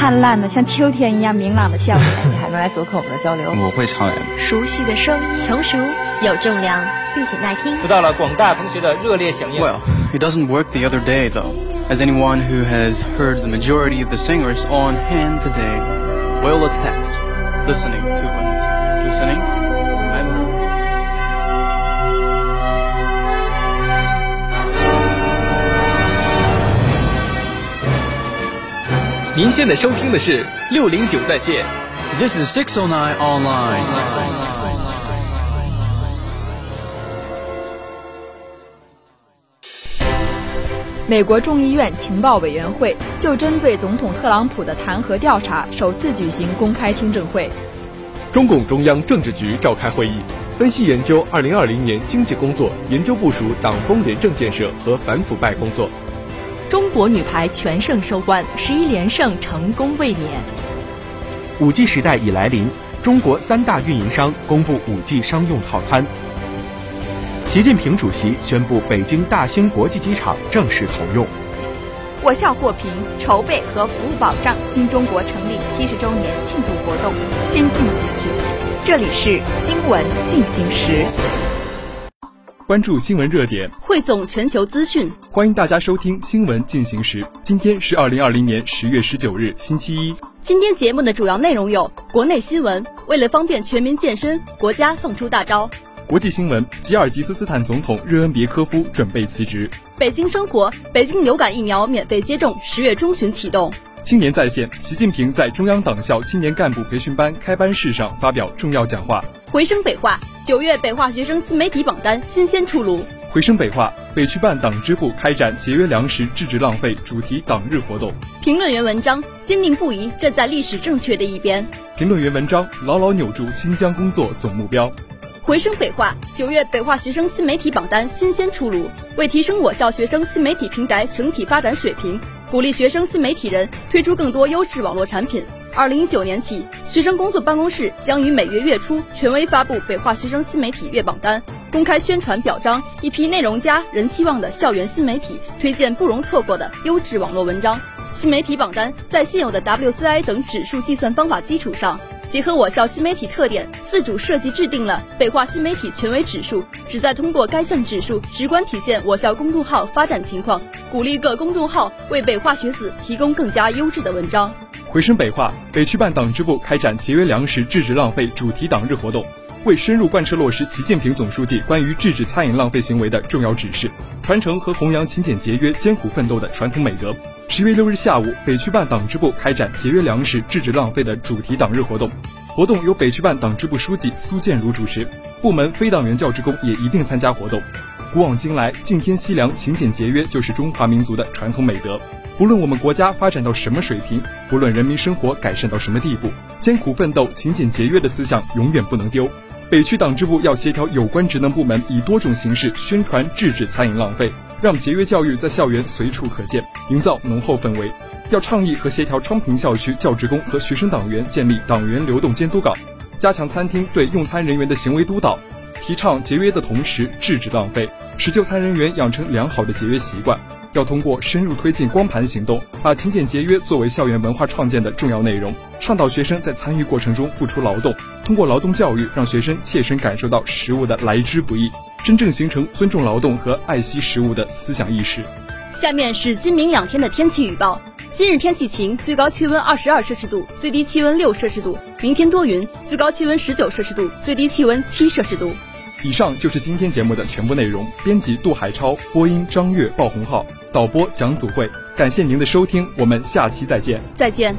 灿烂的，像秋天一样明朗的笑脸。你还能来做客我们的交流？我会超人。熟悉的声音，成熟有重量，并且耐听，得到了广大同学的热烈响应。Well, it doesn't work the other day though. As anyone who has heard the majority of the singers on hand today will attest, listening to it, listening, 您现在收听的是六零九在线。This is six o nine online 美国众议院情报委员会就针对总统特朗普的弹劾调查首次举行公开听证会。中共中央政治局召开会议，分析研究二零二零年经济工作，研究部署党风廉政建设和反腐败工作。中国女排全胜收官，十一连胜成功卫冕。五 G 时代已来临，中国三大运营商公布五 G 商用套餐。习近平主席宣布北京大兴国际机场正式投用。我校获评筹备和服务保障新中国成立七十周年庆祝活动先进集体。这里是新闻进行时。关注新闻热点，汇总全球资讯，欢迎大家收听《新闻进行时》。今天是二零二零年十月十九日，星期一。今天节目的主要内容有：国内新闻，为了方便全民健身，国家放出大招；国际新闻，吉尔吉斯斯坦总统热恩别科夫准备辞职；北京生活，北京流感疫苗免费接种，十月中旬启动。青年在线，习近平在中央党校青年干部培训班开班式上发表重要讲话。回声北化，九月北化学生新媒体榜单新鲜出炉。回声北化，北区办党支部开展节约粮食、制止浪费主题党日活动。评论员文章：坚定不移站在历史正确的一边。评论员文章：牢牢扭住新疆工作总目标。回声北化，九月北化学生新媒体榜单新鲜出炉。为提升我校学生新媒体平台整体发展水平，鼓励学生新媒体人推出更多优质网络产品。二零一九年起，学生工作办公室将于每月月初权威发布北化学生新媒体月榜单，公开宣传表彰一批内容佳、人气旺的校园新媒体，推荐不容错过的优质网络文章。新媒体榜单在现有的 WCI 等指数计算方法基础上，结合我校新媒体特点，自主设计制定了北化新媒体权威指数，旨在通过该项指数直观体现我校公众号发展情况，鼓励各公众号为北化学子提供更加优质的文章。回声北化，北区办党支部开展节约粮食、制止浪费主题党日活动，为深入贯彻落实习近平总书记关于制止餐饮浪费行为的重要指示，传承和弘扬勤俭节约、艰苦奋斗的传统美德。十月六日下午，北区办党支部开展节约粮食、制止浪费的主题党日活动，活动由北区办党支部书记苏建如主持，部门非党员教职工也一并参加活动。古往今来，敬天惜粮、勤俭节约就是中华民族的传统美德。不论我们国家发展到什么水平，不论人民生活改善到什么地步，艰苦奋斗、勤俭节约的思想永远不能丢。北区党支部要协调有关职能部门，以多种形式宣传制止餐饮浪费，让节约教育在校园随处可见，营造浓厚氛围。要倡议和协调昌平校区教职工和学生党员建立党员流动监督岗，加强餐厅对用餐人员的行为督导，提倡节约的同时制止浪费，使就餐人员养成良好的节约习惯。要通过深入推进光盘行动，把勤俭节约作为校园文化创建的重要内容，倡导学生在参与过程中付出劳动，通过劳动教育让学生切身感受到食物的来之不易，真正形成尊重劳动和爱惜食物的思想意识。下面是今明两天的天气预报：今日天气晴，最高气温二十二摄氏度，最低气温六摄氏度；明天多云，最高气温十九摄氏度，最低气温七摄氏度。以上就是今天节目的全部内容。编辑杜海超，播音张悦、鲍红浩，导播蒋祖慧。感谢您的收听，我们下期再见。再见。